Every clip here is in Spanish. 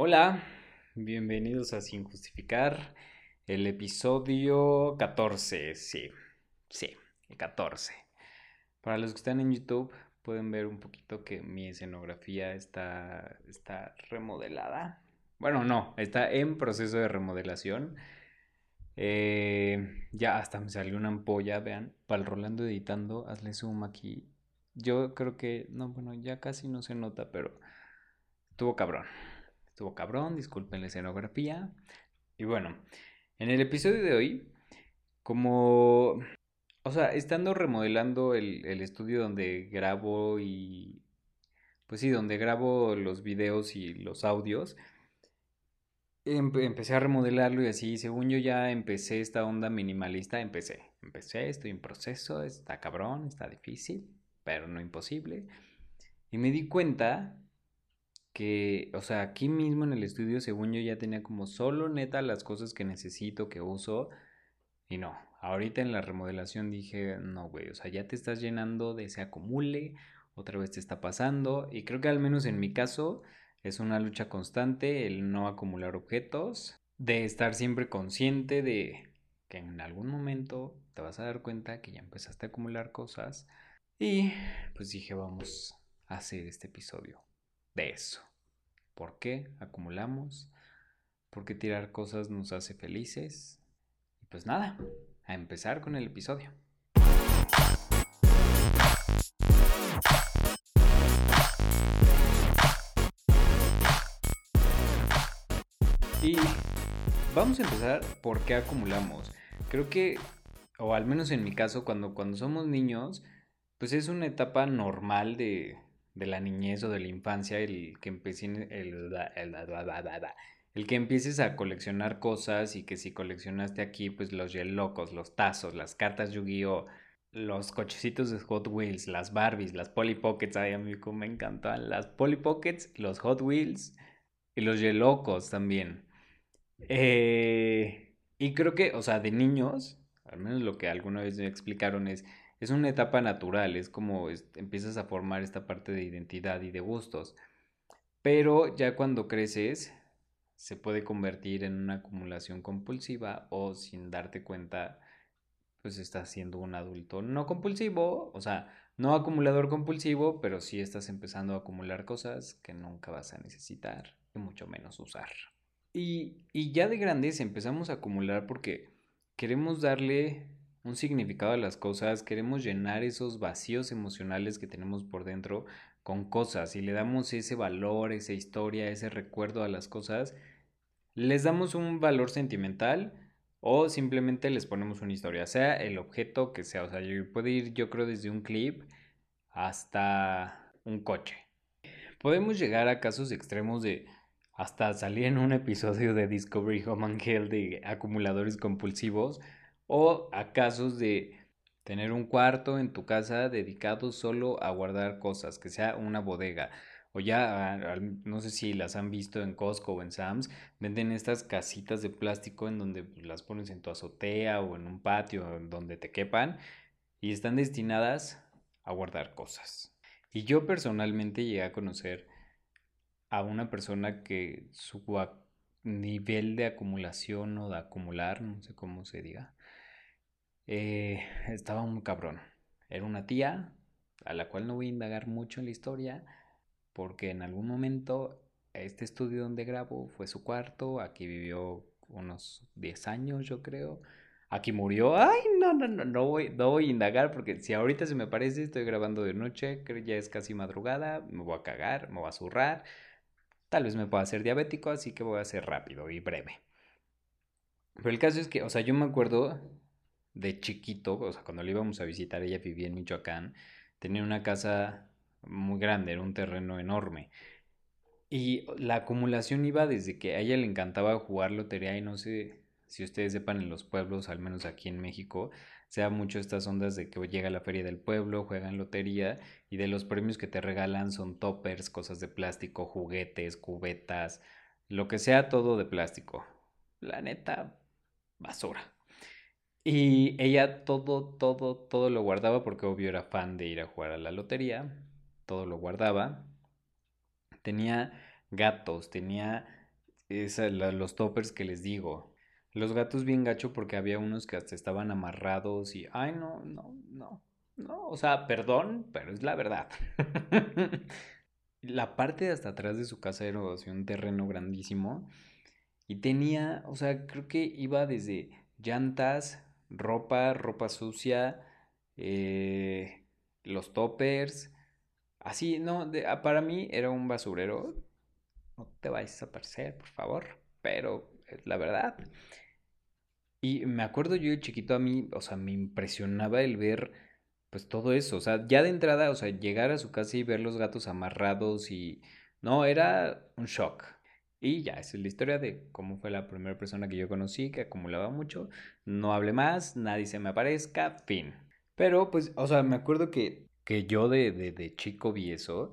Hola, bienvenidos a Sin Justificar, el episodio 14, sí, sí, el 14. Para los que están en YouTube pueden ver un poquito que mi escenografía está, está remodelada. Bueno, no, está en proceso de remodelación. Eh, ya hasta me salió una ampolla, vean, para el Rolando editando, hazle zoom aquí. Yo creo que, no, bueno, ya casi no se nota, pero estuvo cabrón. Estuvo cabrón, disculpen la escenografía. Y bueno, en el episodio de hoy, como, o sea, estando remodelando el, el estudio donde grabo y, pues sí, donde grabo los videos y los audios, empecé a remodelarlo y así, según yo ya empecé esta onda minimalista, empecé, empecé, estoy en proceso, está cabrón, está difícil, pero no imposible. Y me di cuenta que, o sea, aquí mismo en el estudio, según yo ya tenía como solo neta las cosas que necesito, que uso, y no, ahorita en la remodelación dije, no, güey, o sea, ya te estás llenando de ese acumule, otra vez te está pasando, y creo que al menos en mi caso, es una lucha constante el no acumular objetos, de estar siempre consciente de que en algún momento te vas a dar cuenta que ya empezaste a acumular cosas. Y pues dije, vamos a hacer este episodio de eso. ¿Por qué acumulamos? ¿Por qué tirar cosas nos hace felices? Y pues nada, a empezar con el episodio. Y vamos a empezar por qué acumulamos. Creo que, o al menos en mi caso, cuando, cuando somos niños, pues es una etapa normal de, de la niñez o de la infancia el que empieces el, el, que empieces a coleccionar cosas y que si coleccionaste aquí pues los locos, los tazos, las cartas Yu-Gi-Oh, los cochecitos de Hot Wheels, las Barbies, las Polly Pockets, ay amigo, me encantan las Polly Pockets, los Hot Wheels y los Yelocos también. Eh, y creo que, o sea, de niños, al menos lo que alguna vez me explicaron es, es una etapa natural, es como empiezas a formar esta parte de identidad y de gustos. Pero ya cuando creces, se puede convertir en una acumulación compulsiva o sin darte cuenta, pues estás siendo un adulto no compulsivo, o sea, no acumulador compulsivo, pero sí estás empezando a acumular cosas que nunca vas a necesitar y mucho menos usar. Y, ya de grandes empezamos a acumular porque queremos darle un significado a las cosas, queremos llenar esos vacíos emocionales que tenemos por dentro con cosas y le damos ese valor, esa historia, ese recuerdo a las cosas, les damos un valor sentimental o simplemente les ponemos una historia, sea el objeto que sea, o sea, yo puedo ir yo creo desde un clip hasta un coche. Podemos llegar a casos extremos de hasta salí en un episodio de Discovery Home and Health de acumuladores compulsivos o a casos de tener un cuarto en tu casa dedicado solo a guardar cosas, que sea una bodega. O ya, no sé si las han visto en Costco o en Sam's, venden estas casitas de plástico en donde pues, las pones en tu azotea o en un patio, donde te quepan, y están destinadas a guardar cosas. Y yo personalmente llegué a conocer a una persona que su nivel de acumulación o de acumular, no sé cómo se diga, eh, estaba muy cabrón. Era una tía a la cual no voy a indagar mucho en la historia porque en algún momento este estudio donde grabo fue su cuarto, aquí vivió unos 10 años yo creo. Aquí murió. Ay, no, no, no, no voy, no voy a indagar porque si ahorita se me parece, estoy grabando de noche, creo ya es casi madrugada, me voy a cagar, me voy a zurrar. Tal vez me pueda hacer diabético, así que voy a ser rápido y breve. Pero el caso es que, o sea, yo me acuerdo de chiquito, o sea, cuando le íbamos a visitar, ella vivía en Michoacán, tenía una casa muy grande, era un terreno enorme. Y la acumulación iba desde que a ella le encantaba jugar lotería y no sé si ustedes sepan en los pueblos, al menos aquí en México, sea mucho estas ondas de que llega la feria del pueblo, juegan lotería y de los premios que te regalan son toppers, cosas de plástico, juguetes, cubetas, lo que sea todo de plástico. La neta, basura. Y ella todo, todo, todo lo guardaba porque obvio era fan de ir a jugar a la lotería. Todo lo guardaba. Tenía gatos, tenía es los toppers que les digo. Los gatos bien gacho porque había unos que hasta estaban amarrados y, ay, no, no, no, no, o sea, perdón, pero es la verdad. la parte de hasta atrás de su casa era un terreno grandísimo y tenía, o sea, creo que iba desde llantas, ropa, ropa sucia, eh, los toppers, así, no, ah, para mí era un basurero. No te vayas a aparecer, por favor, pero es la verdad. Y me acuerdo yo chiquito a mí, o sea, me impresionaba el ver pues todo eso, o sea, ya de entrada, o sea, llegar a su casa y ver los gatos amarrados y no, era un shock. Y ya, esa es la historia de cómo fue la primera persona que yo conocí que acumulaba mucho. No hable más, nadie se me aparezca, fin. Pero pues, o sea, me acuerdo que, que yo de, de, de chico vi eso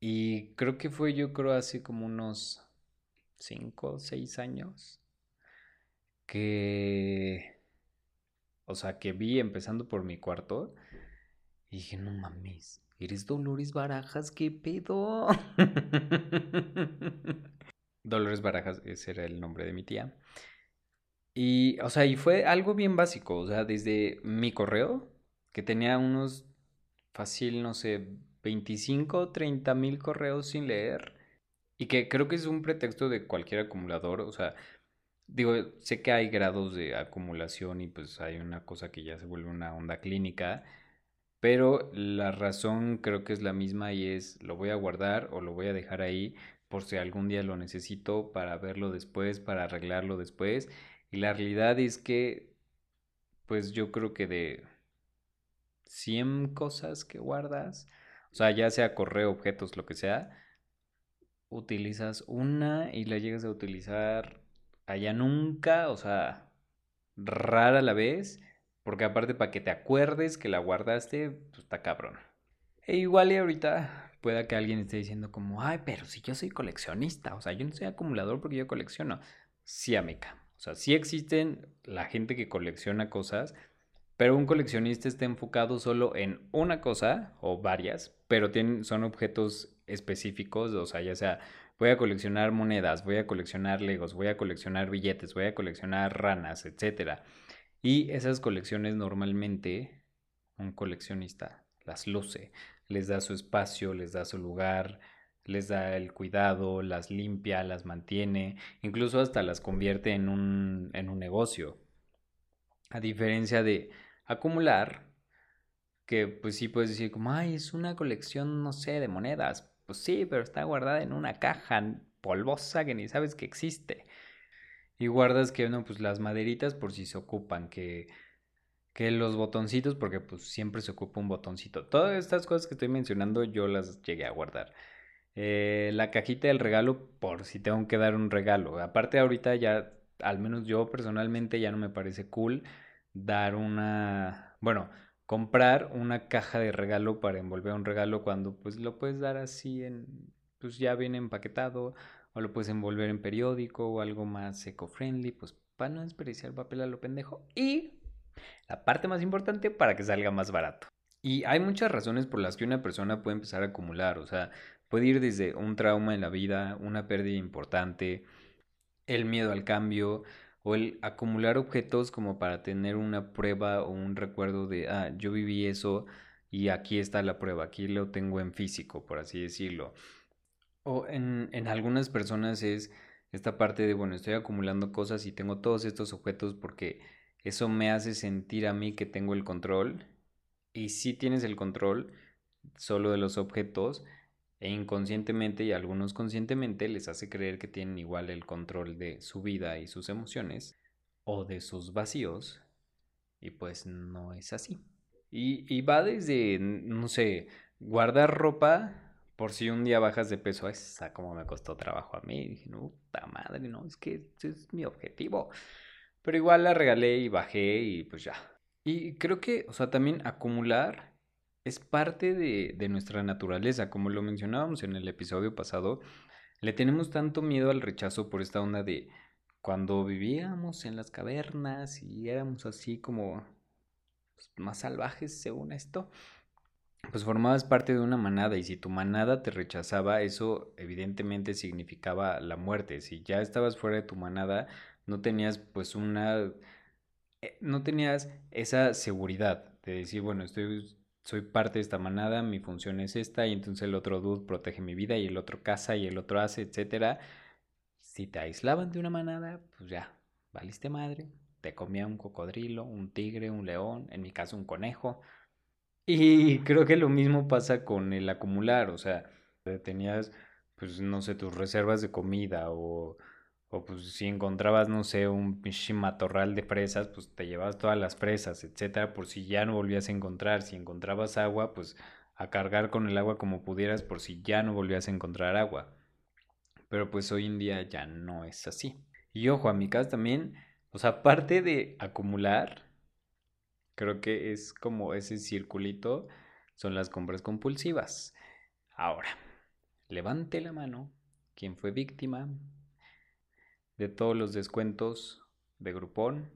y creo que fue yo creo así como unos 5 o 6 años que, o sea, que vi empezando por mi cuarto y dije, no mames, eres Dolores Barajas, ¿qué pedo? Dolores Barajas, ese era el nombre de mi tía. Y, o sea, y fue algo bien básico, o sea, desde mi correo, que tenía unos fácil, no sé, 25, 30 mil correos sin leer, y que creo que es un pretexto de cualquier acumulador, o sea, digo, sé que hay grados de acumulación y pues hay una cosa que ya se vuelve una onda clínica, pero la razón creo que es la misma y es lo voy a guardar o lo voy a dejar ahí por si algún día lo necesito para verlo después, para arreglarlo después. Y la realidad es que, pues yo creo que de 100 cosas que guardas, o sea, ya sea correo, objetos, lo que sea, utilizas una y la llegas a utilizar allá nunca, o sea, rara la vez, porque aparte para que te acuerdes que la guardaste, pues está cabrón. E igual y ahorita pueda que alguien esté diciendo como, ay, pero si yo soy coleccionista, o sea, yo no soy acumulador porque yo colecciono. Sí, amiga. O sea, sí existen la gente que colecciona cosas, pero un coleccionista está enfocado solo en una cosa o varias, pero tienen, son objetos específicos, o sea, ya sea voy a coleccionar monedas, voy a coleccionar legos, voy a coleccionar billetes, voy a coleccionar ranas, etc. Y esas colecciones normalmente un coleccionista las luce, les da su espacio, les da su lugar, les da el cuidado, las limpia, las mantiene, incluso hasta las convierte en un, en un negocio. A diferencia de acumular, que pues sí puedes decir como, ay, es una colección, no sé, de monedas. Pues sí, pero está guardada en una caja polvosa que ni sabes que existe. Y guardas que, no, pues las maderitas por si se ocupan, que, que los botoncitos, porque pues siempre se ocupa un botoncito. Todas estas cosas que estoy mencionando yo las llegué a guardar. Eh, la cajita del regalo por si tengo que dar un regalo. Aparte ahorita ya, al menos yo personalmente ya no me parece cool dar una... Bueno, comprar una caja de regalo para envolver un regalo cuando pues lo puedes dar así en pues ya viene empaquetado o lo puedes envolver en periódico o algo más eco-friendly, pues para no desperdiciar papel a lo pendejo y la parte más importante para que salga más barato. Y hay muchas razones por las que una persona puede empezar a acumular, o sea, puede ir desde un trauma en la vida, una pérdida importante, el miedo al cambio, o el acumular objetos como para tener una prueba o un recuerdo de, ah, yo viví eso y aquí está la prueba, aquí lo tengo en físico, por así decirlo. O en, en algunas personas es esta parte de, bueno, estoy acumulando cosas y tengo todos estos objetos porque eso me hace sentir a mí que tengo el control. Y si tienes el control solo de los objetos, e inconscientemente y algunos conscientemente les hace creer que tienen igual el control de su vida y sus emociones o de sus vacíos y pues no es así. Y, va desde, no sé, guardar ropa por si un día bajas de peso, esa como me costó trabajo a mí. Y dije, no, puta madre, no, es que ese es mi objetivo. Pero igual la regalé y bajé y pues ya. Y creo que, o sea, también acumular es parte de, nuestra naturaleza, como lo mencionábamos en el episodio pasado, le tenemos tanto miedo al rechazo por esta onda de cuando vivíamos en las cavernas y éramos así como pues, más salvajes según esto, pues formabas parte de una manada y si tu manada te rechazaba, eso evidentemente significaba la muerte. Si ya estabas fuera de tu manada, no tenías pues una... Eh, no tenías esa seguridad de decir, bueno, estoy, soy parte de esta manada, mi función es esta y entonces el otro dude protege mi vida y el otro caza y el otro hace, etcétera. Si te aislaban de una manada, pues ya, valiste madre, te comía un cocodrilo, un tigre, un león, en mi caso un conejo. Y creo que lo mismo pasa con el acumular, o sea, tenías, pues no sé, tus reservas de comida o, o pues si encontrabas, no sé, un matorral de fresas, pues te llevabas todas las fresas, etcétera, por si ya no volvías a encontrar. Si encontrabas agua, pues a cargar con el agua como pudieras por si ya no volvías a encontrar agua. Pero pues hoy en día ya no es así. Y ojo, amigas, también, o sea, aparte de acumular, creo que es como ese circulito, son las compras compulsivas. Ahora, levante la mano quien fue víctima de todos los descuentos de Groupon.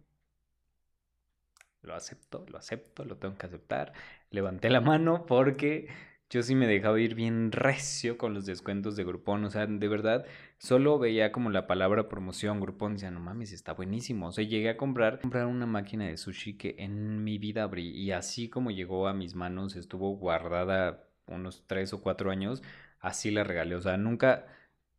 Lo acepto, lo acepto, lo tengo que aceptar. Levanté la mano porque yo sí me dejaba ir bien recio con los descuentos de Groupon. O sea, de verdad, solo veía como la palabra promoción Groupon. Decía, no mames, está buenísimo. O sea, llegué a comprar, comprar una máquina de sushi que en mi vida abrí. Y así como llegó a mis manos, estuvo guardada unos tres o cuatro años. Así la regalé. O sea, nunca,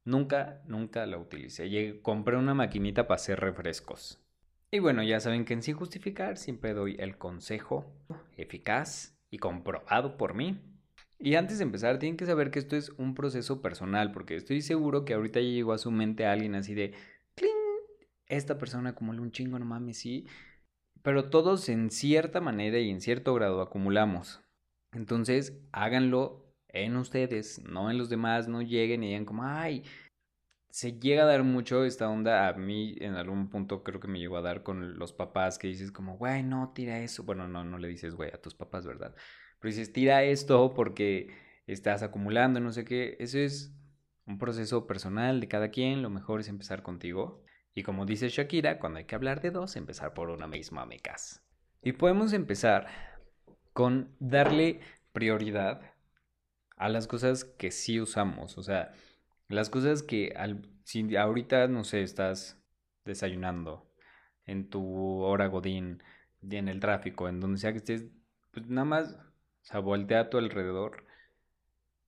nunca, nunca la utilicé. Llegué, compré una maquinita para hacer refrescos. Y bueno, ya saben que en sí justificar siempre doy el consejo eficaz y comprobado por mí y antes de empezar, tienen que saber que esto es un proceso personal, porque estoy seguro que ahorita ya llegó a su mente alguien así de, ¡Cling! esta persona acumula un chingo, no mames, sí. Pero todos en cierta manera y en cierto grado acumulamos. Entonces, háganlo en ustedes, no en los demás, no lleguen y digan como, ay, se llega a dar mucho esta onda a mí en algún punto creo que me llegó a dar con los papás que dices como, güey, no, tira eso. Bueno, no, no le dices, güey, a tus papás, ¿verdad? Pero dices, tira esto porque estás acumulando, no sé qué. Eso es un proceso personal de cada quien. Lo mejor es empezar contigo. Y como dice Shakira, cuando hay que hablar de dos, empezar por una misma, amicas. Y podemos empezar con darle prioridad a las cosas que sí usamos. O sea, las cosas que al, si ahorita, no sé, estás desayunando en tu hora godín, en el tráfico, en donde sea que estés, pues nada más o sea, voltea a tu alrededor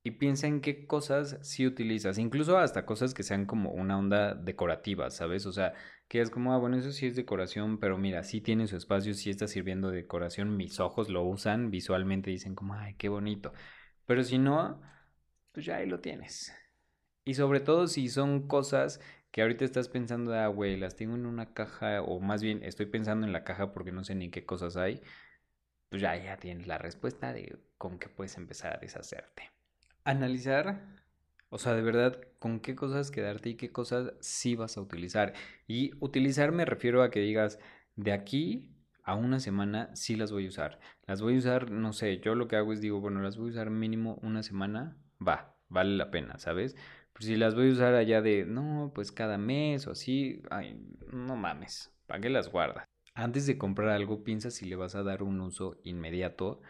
y piensa en qué cosas sí utilizas, incluso hasta cosas que sean como una onda decorativa, ¿sabes? O sea, que es como, ah, bueno, eso sí es decoración, pero mira, sí tiene su espacio, sí está sirviendo de decoración, mis ojos lo usan, visualmente dicen como, ay, qué bonito. Pero si no, pues ya ahí lo tienes. Y sobre todo si son cosas que ahorita estás pensando, ah, güey, las tengo en una caja, o más bien estoy pensando en la caja porque no sé ni qué cosas hay pues ya, ya tienes la respuesta de con qué puedes empezar a deshacerte. Analizar, o sea, de verdad, con qué cosas quedarte y qué cosas sí vas a utilizar. Y utilizar me refiero a que digas, de aquí a una semana sí las voy a usar. Las voy a usar, no sé, yo lo que hago es digo, bueno, las voy a usar mínimo una semana, va, vale la pena, ¿sabes? Pues si las voy a usar allá de, no, pues cada mes o así, ay, no mames, ¿para qué las guardas? antes de comprar algo, piensa si le vas a dar un uso inmediato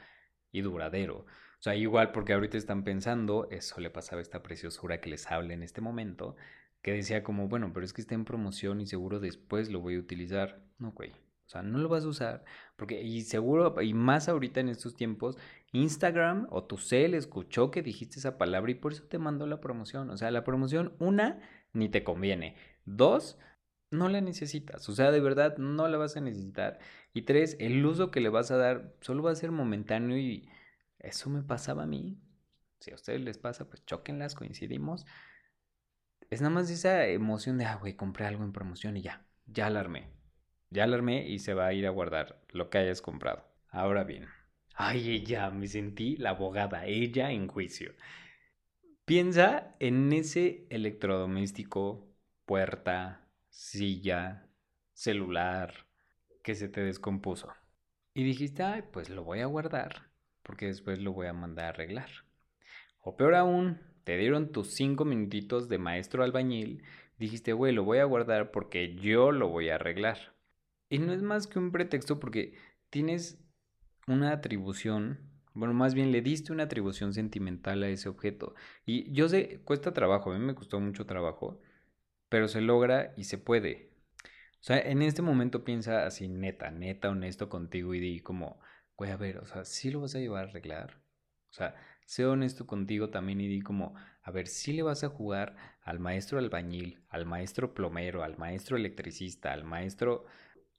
y duradero. O sea, igual porque ahorita están pensando, eso le pasaba a esta preciosura que les habla en este momento, que decía como, bueno, pero es que está en promoción y seguro después lo voy a utilizar. No, güey. O sea, no lo vas a usar. Porque, y seguro, y más ahorita en estos tiempos, Instagram o tu cel escuchó que dijiste esa palabra y por eso te mandó la promoción. O sea, la promoción, una, ni te conviene. Dos, no la necesitas. O sea, de verdad no la vas a necesitar. Y tres, el uso que le vas a dar solo va a ser momentáneo y eso me pasaba a mí. Si a ustedes les pasa, pues choquenlas, coincidimos. Es nada más esa emoción de, ah, güey, compré algo en promoción y ya, ya alarmé. Ya alarmé y se va a ir a guardar lo que hayas comprado. Ahora bien, ay, ella, me sentí la abogada, ella en juicio. Piensa en ese electrodoméstico, puerta, silla, celular, que se te descompuso. Y dijiste, ay, pues lo voy a guardar, porque después lo voy a mandar a arreglar. O peor aún, te dieron tus cinco minutitos de maestro albañil, dijiste, güey, lo voy a guardar porque yo lo voy a arreglar. Y no es más que un pretexto porque tienes una atribución Bueno, más bien le diste una atribución sentimental a ese objeto. Y yo sé, cuesta trabajo, a mí me costó mucho trabajo, pero se logra y se puede. O sea, en este momento piensa así, neta, neta, honesto contigo y di como, güey, a ver, o sea, ¿sí lo vas a llevar a arreglar? O sea, sé honesto contigo también y di como, a ver, ¿sí le vas a jugar al maestro albañil, al maestro plomero, al maestro electricista, al maestro,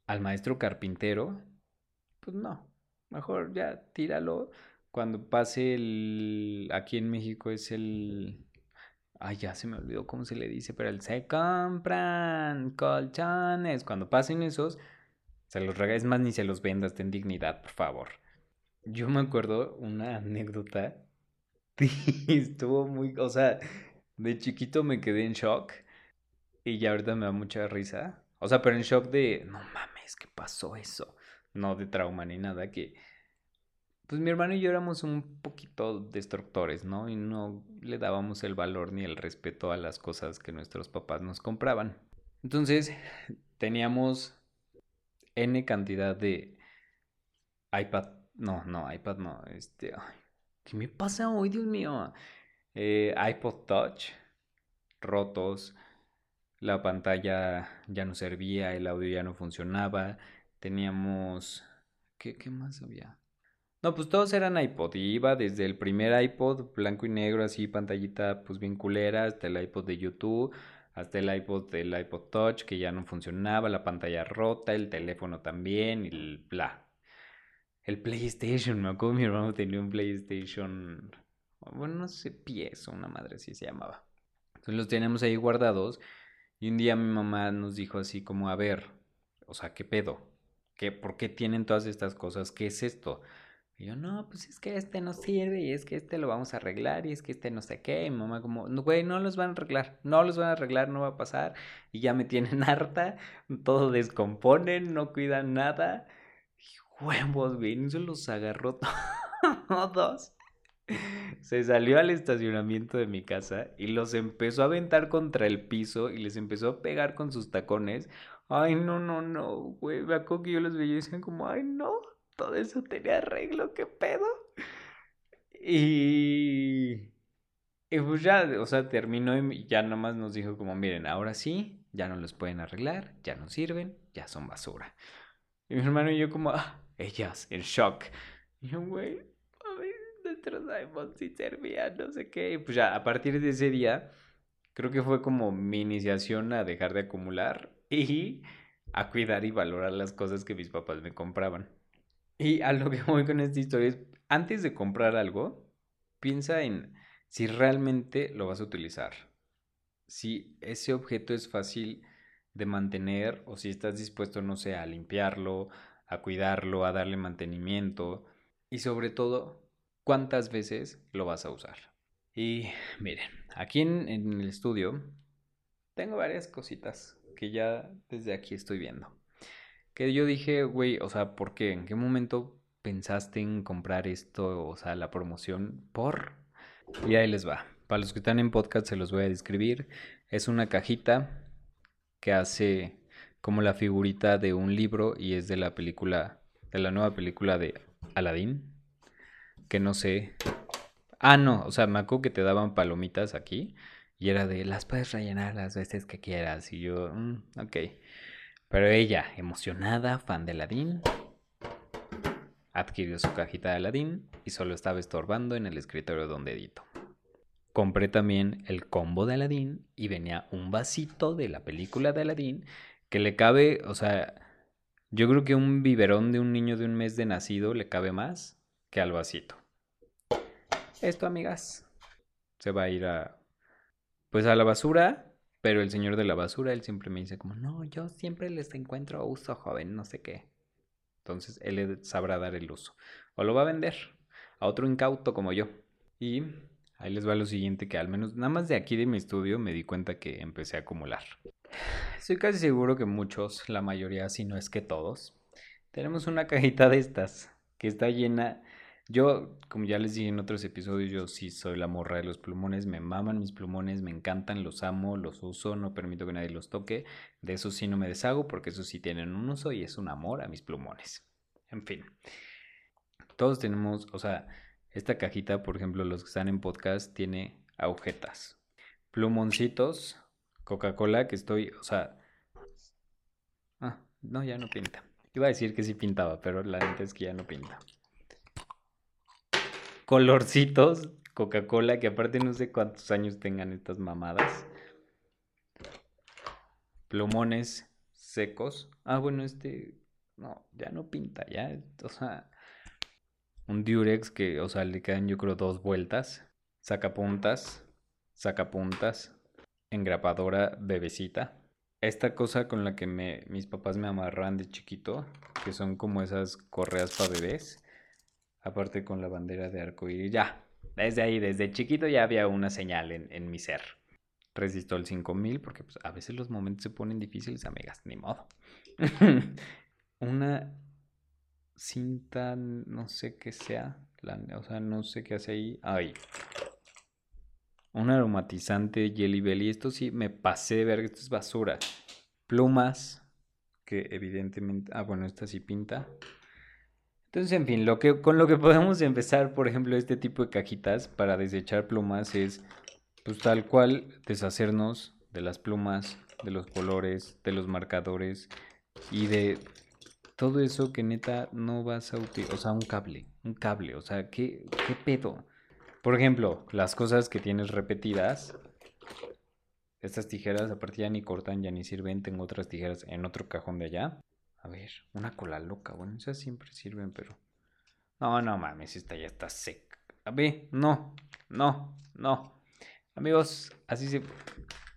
al maestro carpintero? Pues no, mejor ya tíralo. Cuando pase el, aquí en México es el, ay, ya se me olvidó cómo se le dice, pero el se compran colchones. Cuando pasen esos, se los regalas más ni se los vendas, ten dignidad, por favor. Yo me acuerdo una anécdota. Estuvo muy, o sea, de chiquito me quedé en shock y ya ahorita me da mucha risa. O sea, pero en shock de, no mames, ¿qué pasó eso? No de trauma ni nada, que pues mi hermano y yo éramos un poquito destructores, ¿no? Y no le dábamos el valor ni el respeto a las cosas que nuestros papás nos compraban. Entonces, teníamos N cantidad de iPad no, no, iPad no. Este, ¿qué me pasa hoy, Dios mío? Eh, iPod Touch, rotos, la pantalla ya no servía, el audio ya no funcionaba, teníamos... ¿Qué, qué más había? No, pues todos eran iPod y iba desde el primer iPod blanco y negro, así pantallita pues bien culera, hasta el iPod de YouTube, hasta el iPod del iPod Touch que ya no funcionaba, la pantalla rota, el teléfono también y bla el PlayStation, me acuerdo mi hermano tenía un PlayStation, bueno, no sé, pies una madre así se llamaba. Entonces los tenemos ahí guardados y un día mi mamá nos dijo así como, a ver, o sea, ¿qué pedo? ¿Qué, ¿Por qué tienen todas estas cosas? ¿Qué es esto? Y yo, no, pues es que este no sirve y es que este lo vamos a arreglar y es que este no sé qué. Y mi mamá como, güey, no los van a arreglar, no los van a arreglar, no va a pasar. Y ya me tienen harta, todo descomponen, no cuidan nada huevos, güey. Se los agarró todos. Se salió al estacionamiento de mi casa y los empezó a aventar contra el piso y les empezó a pegar con sus tacones. Ay, no, no, no, güey. Me acuerdo que yo los veía y decían como, ay, no, todo eso tenía arreglo, qué pedo. Y... Y pues ya, o sea, terminó y ya nomás nos dijo como, miren, ahora sí, ya no los pueden arreglar, ya no sirven, ya son basura. Y mi hermano y yo como, ah, ellas en shock. Y yo, güey, nuestros iPhones sí servían, no sé qué. Y pues ya, a partir de ese día, creo que fue como mi iniciación a dejar de acumular y a cuidar y valorar las cosas que mis papás me compraban. Y a lo que voy con esta historia es, antes de comprar algo, piensa en si realmente lo vas a utilizar. Si ese objeto es fácil de mantener o si estás dispuesto, no sé, a limpiarlo, a cuidarlo, a darle mantenimiento y sobre todo cuántas veces lo vas a usar. Y miren, aquí en, el estudio tengo varias cositas que ya desde aquí estoy viendo. Que yo dije, güey, o sea, ¿por qué? ¿En qué momento pensaste en comprar esto? O sea, la promoción por... Y ahí les va. Para los que están en podcast se los voy a describir. Es una cajita que hace como la figurita de un libro y es de la película, de la nueva película de Aladdin, que no sé. Ah, no, o sea, me acuerdo que te daban palomitas aquí y era de las puedes rellenar las veces que quieras y yo, mm, ok. Pero ella, emocionada, fan de Aladdin, adquirió su cajita de Aladdin y solo estaba estorbando en el escritorio donde edito. Compré también el combo de Aladdin y venía un vasito de la película de Aladdin que le cabe, o sea, yo creo que un biberón de un niño de un mes de nacido le cabe más que al vasito. Esto, amigas, se va a ir a, pues a la basura, pero el señor de la basura, él siempre me dice como, no, yo siempre les encuentro uso, joven, no sé qué. Entonces, él sabrá dar el uso. O lo va a vender a otro incauto como yo. Y ahí les va lo siguiente que al menos nada más de aquí de mi estudio me di cuenta que empecé a acumular. Estoy casi seguro que muchos, la mayoría, si no es que todos, tenemos una cajita de estas que está llena. Yo, como ya les dije en otros episodios, yo sí soy la morra de los plumones, me maman mis plumones, me encantan, los amo, los uso, no permito que nadie los toque. De eso sí no me deshago porque eso sí tienen un uso y es un amor a mis plumones. En fin. Todos tenemos, o sea, esta cajita, por ejemplo, los que están en podcast, tiene agujetas. Plumoncitos, Coca-Cola, que estoy, o sea... Ah, no, ya no pinta. Iba a decir que sí pintaba, pero la neta es que ya no pinta. Colorcitos, Coca-Cola, que aparte no sé cuántos años tengan estas mamadas. Plumones secos. Ah, bueno, este... No, ya no pinta, ya. O sea, un Durex que, o sea, le quedan yo creo dos vueltas. Sacapuntas, sacapuntas, engrapadora bebecita. Esta cosa con la que me, mis papás me amarran de chiquito, que son como esas correas para bebés. Aparte con la bandera de arco iris. Ya, desde ahí, desde chiquito ya había una señal en, en mi ser. Resistol 5000 porque pues, a veces los momentos se ponen difíciles, amigas, ni modo. una cinta, no sé qué sea, o sea, no sé qué hace ahí. Ahí. Un aromatizante Jelly Belly. Esto sí me pasé de ver esto es basura. Plumas, que evidentemente... Ah, bueno, esta sí pinta. Entonces, en fin, lo que, con lo que podemos empezar, por ejemplo, este tipo de cajitas para desechar plumas es, pues tal cual, deshacernos de las plumas, de los colores, de los marcadores y de todo eso que neta no vas a utilizar, o sea, un cable, un cable, o sea, ¿qué, qué pedo? Por ejemplo, las cosas que tienes repetidas, estas tijeras aparte ya ni cortan, ya ni sirven, tengo otras tijeras en otro cajón de allá. A ver, una cola loca, bueno, esas siempre sirven, pero... No, no mames, esta ya está seca. A ver, no, no, no. Amigos, así se...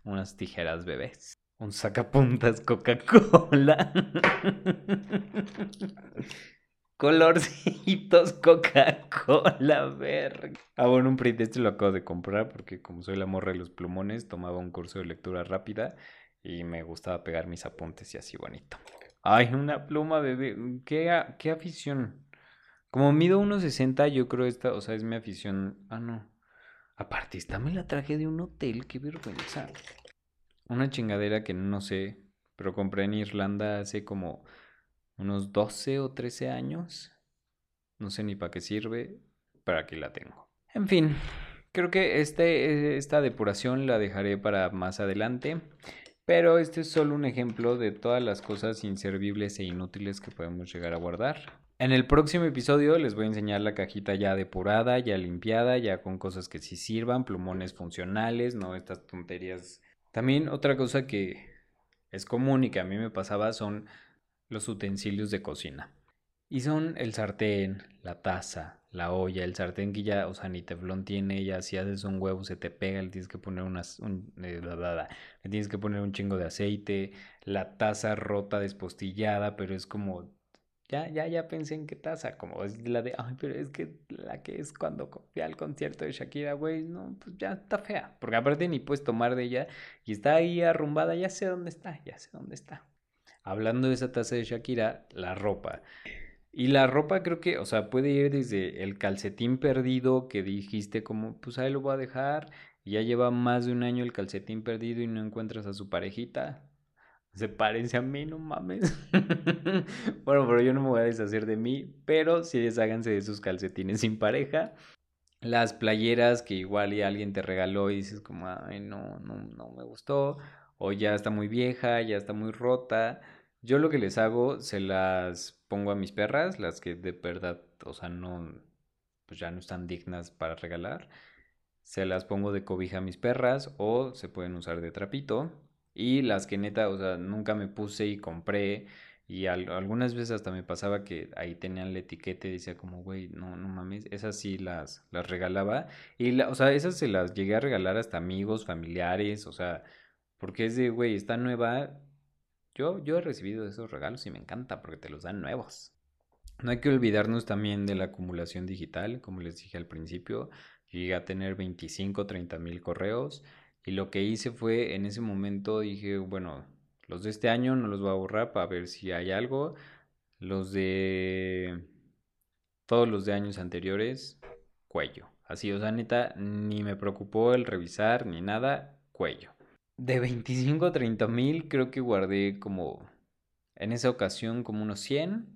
Unas tijeras bebés. Un sacapuntas Coca-Cola. Colorcitos Coca-Cola, verga. Ah, bueno, un print este lo acabo de comprar porque como soy la morra de los plumones, tomaba un curso de lectura rápida y me gustaba pegar mis apuntes y así bonito. Ay, una pluma, bebé. ¿Qué, qué afición? Como mido 1.60, yo creo esta, o sea, es mi afición. Ah, no. Aparte, esta me la traje de un hotel, qué vergüenza. Una chingadera que no sé, pero compré en Irlanda hace como unos 12 o 13 años. No sé ni para qué sirve, pero aquí la tengo. En fin, creo que este, esta depuración la dejaré para más adelante. Pero este es solo un ejemplo de todas las cosas inservibles e inútiles que podemos llegar a guardar. En el próximo episodio les voy a enseñar la cajita ya depurada, ya limpiada, ya con cosas que sí sirvan, plumones funcionales, no estas tonterías también otra cosa que es común y que a mí me pasaba son los utensilios de cocina. Y son el sartén, la taza, la olla, el sartén que ya, o sea, ni teflón tiene, ya si haces un huevo se te pega, le tienes que poner unas, un, eh, le tienes que poner un chingo de aceite, la taza rota, despostillada, pero es como ya, ya, ya pensé en qué taza, como es la de, ay, pero es que la que es cuando fui al concierto de Shakira, güey, no, pues ya está fea, porque aparte ni puedes tomar de ella y está ahí arrumbada, ya sé dónde está, ya sé dónde está. Hablando de esa taza de Shakira, la ropa. Y la ropa creo que, o sea, puede ir desde el calcetín perdido que dijiste como, pues ahí lo voy a dejar, ya lleva más de un año el calcetín perdido y no encuentras a su parejita, Sepárense a mí, no mames. bueno, pero yo no me voy a deshacer de mí, pero sí desháganse de sus calcetines sin pareja. Las playeras que igual y alguien te regaló y dices como, ay, no, no, no me gustó. O ya está muy vieja, ya está muy rota. Yo lo que les hago, se las pongo a mis perras, las que de verdad, o sea, no, pues ya no están dignas para regalar. Se las pongo de cobija a mis perras o se pueden usar de trapito. Y las que neta, o sea, nunca me puse y compré. Y algunas veces hasta me pasaba que ahí tenían la etiqueta y decía como, güey, no, no mames, esas sí las, las regalaba. Y, la, o sea, esas se las llegué a regalar hasta amigos, familiares, o sea, porque es de, güey, está nueva. Yo, yo he recibido esos regalos y me encanta porque te los dan nuevos. No hay que olvidarnos también de la acumulación digital, como les dije al principio. Llegué a tener 25, 30 mil correos. Y lo que hice fue, en ese momento dije, bueno, los de este año no los voy a borrar para ver si hay algo. Los de... Todos los de años anteriores, cuello. Así, o sea, neta, ni me preocupó el revisar ni nada, cuello. De 25 a 30 mil, creo que guardé como, en esa ocasión, como unos 100.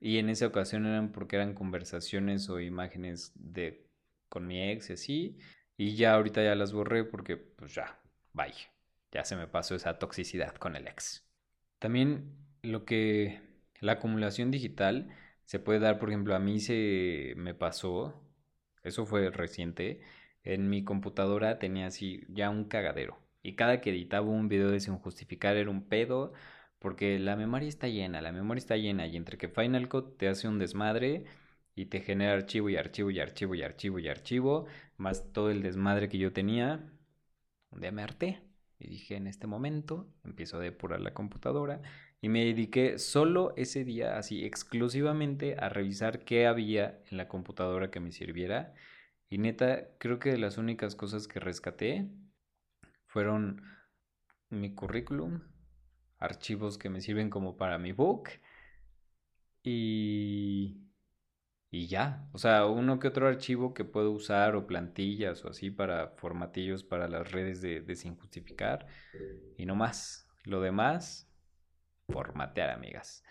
Y en esa ocasión eran porque eran conversaciones o imágenes de con mi ex y así. Y ya ahorita ya las borré porque pues ya, bye. Ya se me pasó esa toxicidad con el ex. También lo que la acumulación digital se puede dar, por ejemplo, a mí se me pasó, eso fue reciente, en mi computadora tenía así ya un cagadero. Y cada que editaba un video de sin justificar era un pedo, porque la memoria está llena, la memoria está llena, y entre que Final Cut te hace un desmadre y te genera archivo y archivo y archivo y archivo y archivo, más todo el desmadre que yo tenía, un día me harté y dije en este momento empiezo a depurar la computadora y me dediqué solo ese día, así exclusivamente, a revisar qué había en la computadora que me sirviera. Y neta, creo que de las únicas cosas que rescaté fueron mi currículum, archivos que me sirven como para mi book y y ya, o sea, uno que otro archivo que puedo usar o plantillas o así para formatillos para las redes de, de sin justificar y no más. Lo demás, formatear, amigas.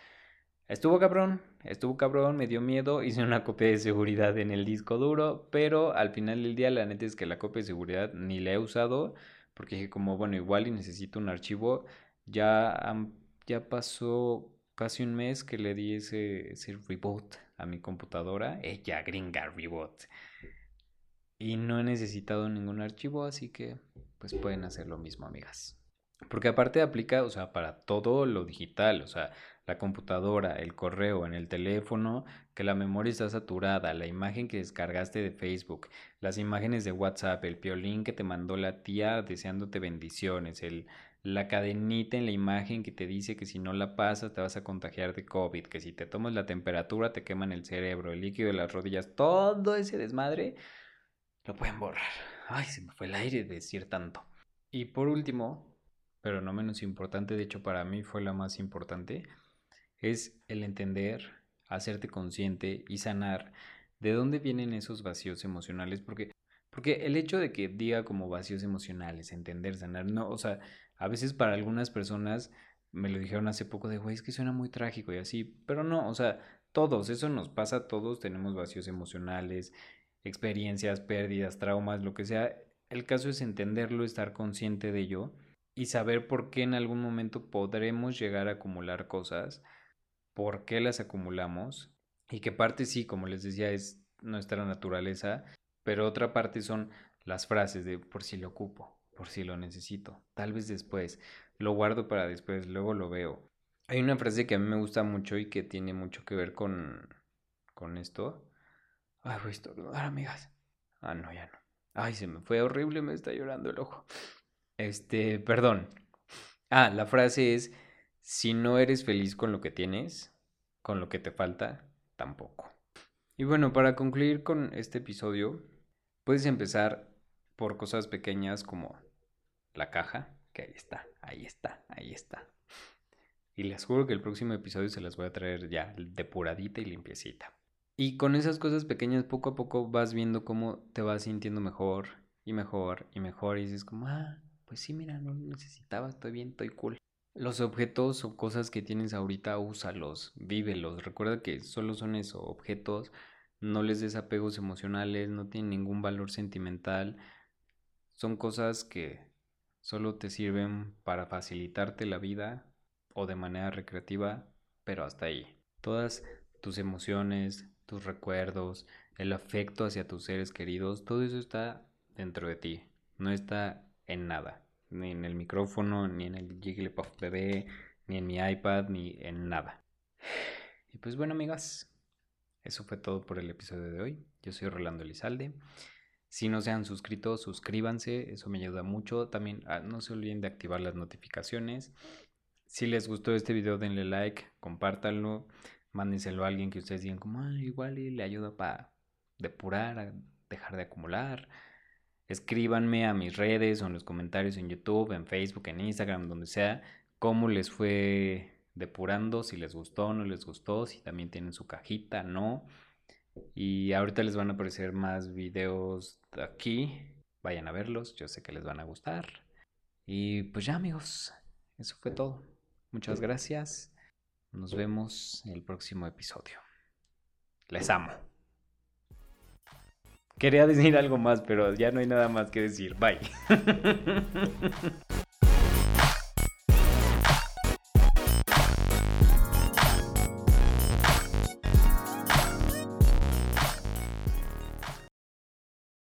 Estuvo cabrón, estuvo cabrón, me dio miedo, hice una copia de seguridad en el disco duro, pero al final del día la neta es que la copia de seguridad ni la he usado, porque dije como, bueno, igual y necesito un archivo, ya, ya pasó casi un mes que le di ese, ese reboot a mi computadora, ella gringa reboot. Y no he necesitado ningún archivo, así que pues pueden hacer lo mismo, amigas. Porque aparte aplica, o sea, para todo lo digital, o sea, la computadora, el correo, en el teléfono, que la memoria está saturada, la imagen que descargaste de Facebook, las imágenes de WhatsApp, el piolín que te mandó la tía deseándote bendiciones, el, la cadenita en la imagen que te dice que si no la pasas te vas a contagiar de COVID, que si te tomas la temperatura te queman el cerebro, el líquido de las rodillas, todo ese desmadre lo pueden borrar. Ay, se me fue el aire de decir tanto. Y por último, pero no menos importante, de hecho para mí fue la más importante, es el entender, hacerte consciente y sanar de dónde vienen esos vacíos emocionales, porque porque el hecho de que diga como vacíos emocionales, entender, sanar, no, o sea, a veces para algunas personas me lo dijeron hace poco de, güey, es que suena muy trágico y así, pero no, o sea, todos, eso nos pasa todos, tenemos vacíos emocionales, experiencias, pérdidas, traumas, lo que sea. El caso es entenderlo, estar consciente de ello y saber por qué en algún momento podremos llegar a acumular cosas, por qué las acumulamos y qué parte sí, como les decía, es nuestra naturaleza, pero otra parte son las frases de por si lo ocupo, por si lo necesito. Tal vez después. Lo guardo para después, luego lo veo. Hay una frase que a mí me gusta mucho y que tiene mucho que ver con, con esto. Ay, voy a estornudar, amigas. Ah, no, ya no. Ay, se me fue horrible, me está llorando el ojo. Este, perdón. Ah, la frase es, si no eres feliz con lo que tienes, con lo que te falta, tampoco. Y bueno, para concluir con este episodio, puedes empezar por cosas pequeñas como la caja, que ahí está, ahí está, ahí está. Y les juro que el próximo episodio se las voy a traer ya depuradita y limpiecita. Y con esas cosas pequeñas, poco a poco vas viendo cómo te vas sintiendo mejor y mejor y mejor. Y dices como, ah, pues sí, mira, no lo necesitaba, estoy bien, estoy cool. Los objetos o cosas que tienes ahorita, úsalos, vívelos. Recuerda que solo son eso, objetos. No les des apegos emocionales, no tienen ningún valor sentimental. Son cosas que solo te sirven para facilitarte la vida o de manera recreativa, pero hasta ahí. Todas tus emociones, tus recuerdos, el afecto hacia tus seres queridos, todo eso está dentro de ti, no está en nada, ni en el micrófono, ni en el Jigglypuff bebé, ni en mi iPad, ni en nada. Y pues bueno, amigas, eso fue todo por el episodio de hoy. Yo soy Rolando Elizalde. Si no se han suscrito, suscríbanse, eso me ayuda mucho. También ah, no se olviden de activar las notificaciones. Si les gustó este video, denle like, compártanlo, mándenselo a alguien que ustedes digan como, ah, igual y le ayuda para depurar, dejar de acumular. Escríbanme a mis redes o en los comentarios en YouTube, en Facebook, en Instagram, donde sea, cómo les fue depurando, si les gustó o no les gustó, si también tienen su cajita, no. Y ahorita les van a aparecer más videos aquí. Vayan a verlos, yo sé que les van a gustar. Y pues ya amigos, eso fue todo. Muchas gracias. Nos vemos en el próximo episodio. Les amo. Quería decir algo más, pero ya no hay nada más que decir. Bye.